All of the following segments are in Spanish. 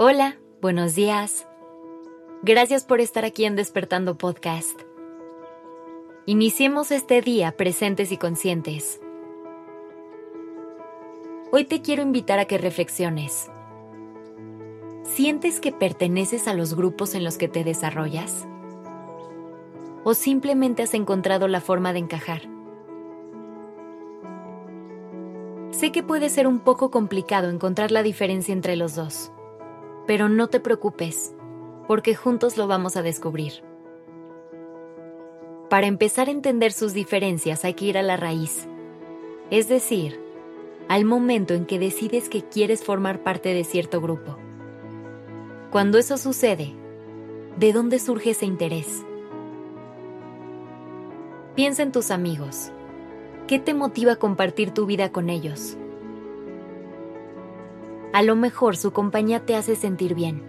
Hola, buenos días. Gracias por estar aquí en Despertando Podcast. Iniciemos este día presentes y conscientes. Hoy te quiero invitar a que reflexiones. ¿Sientes que perteneces a los grupos en los que te desarrollas? ¿O simplemente has encontrado la forma de encajar? Sé que puede ser un poco complicado encontrar la diferencia entre los dos pero no te preocupes, porque juntos lo vamos a descubrir. Para empezar a entender sus diferencias hay que ir a la raíz, es decir, al momento en que decides que quieres formar parte de cierto grupo. Cuando eso sucede, ¿de dónde surge ese interés? Piensa en tus amigos. ¿Qué te motiva a compartir tu vida con ellos? A lo mejor su compañía te hace sentir bien.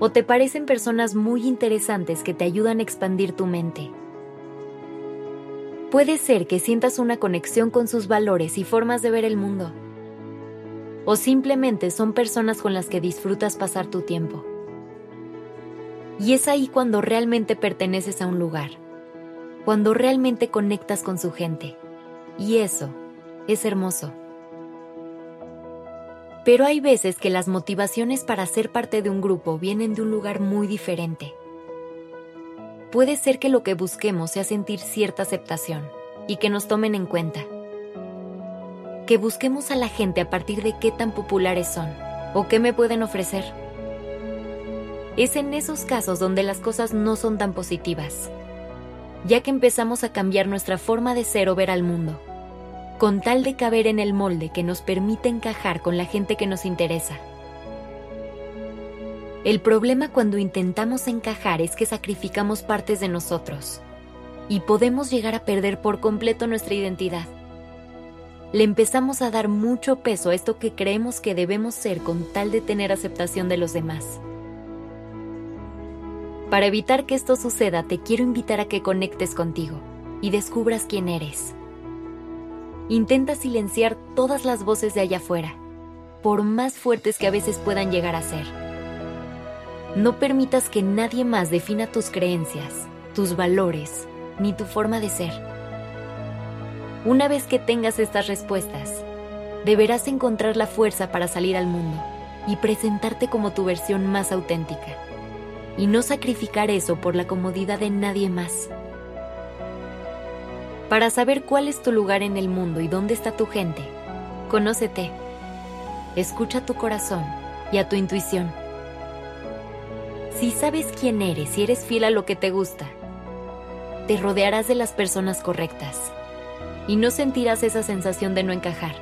O te parecen personas muy interesantes que te ayudan a expandir tu mente. Puede ser que sientas una conexión con sus valores y formas de ver el mundo. O simplemente son personas con las que disfrutas pasar tu tiempo. Y es ahí cuando realmente perteneces a un lugar, cuando realmente conectas con su gente. Y eso es hermoso. Pero hay veces que las motivaciones para ser parte de un grupo vienen de un lugar muy diferente. Puede ser que lo que busquemos sea sentir cierta aceptación y que nos tomen en cuenta. Que busquemos a la gente a partir de qué tan populares son o qué me pueden ofrecer. Es en esos casos donde las cosas no son tan positivas, ya que empezamos a cambiar nuestra forma de ser o ver al mundo con tal de caber en el molde que nos permite encajar con la gente que nos interesa. El problema cuando intentamos encajar es que sacrificamos partes de nosotros y podemos llegar a perder por completo nuestra identidad. Le empezamos a dar mucho peso a esto que creemos que debemos ser con tal de tener aceptación de los demás. Para evitar que esto suceda, te quiero invitar a que conectes contigo y descubras quién eres. Intenta silenciar todas las voces de allá afuera, por más fuertes que a veces puedan llegar a ser. No permitas que nadie más defina tus creencias, tus valores, ni tu forma de ser. Una vez que tengas estas respuestas, deberás encontrar la fuerza para salir al mundo y presentarte como tu versión más auténtica, y no sacrificar eso por la comodidad de nadie más. Para saber cuál es tu lugar en el mundo y dónde está tu gente, conócete. Escucha tu corazón y a tu intuición. Si sabes quién eres y eres fiel a lo que te gusta, te rodearás de las personas correctas y no sentirás esa sensación de no encajar.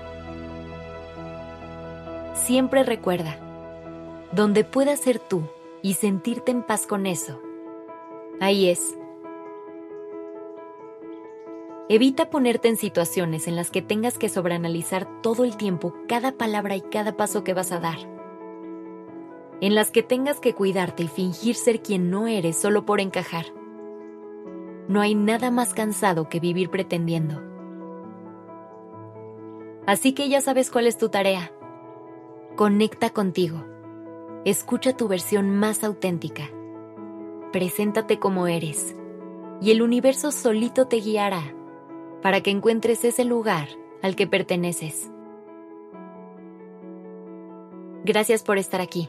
Siempre recuerda, donde puedas ser tú y sentirte en paz con eso, ahí es Evita ponerte en situaciones en las que tengas que sobreanalizar todo el tiempo cada palabra y cada paso que vas a dar. En las que tengas que cuidarte y fingir ser quien no eres solo por encajar. No hay nada más cansado que vivir pretendiendo. Así que ya sabes cuál es tu tarea. Conecta contigo. Escucha tu versión más auténtica. Preséntate como eres. Y el universo solito te guiará para que encuentres ese lugar al que perteneces. Gracias por estar aquí.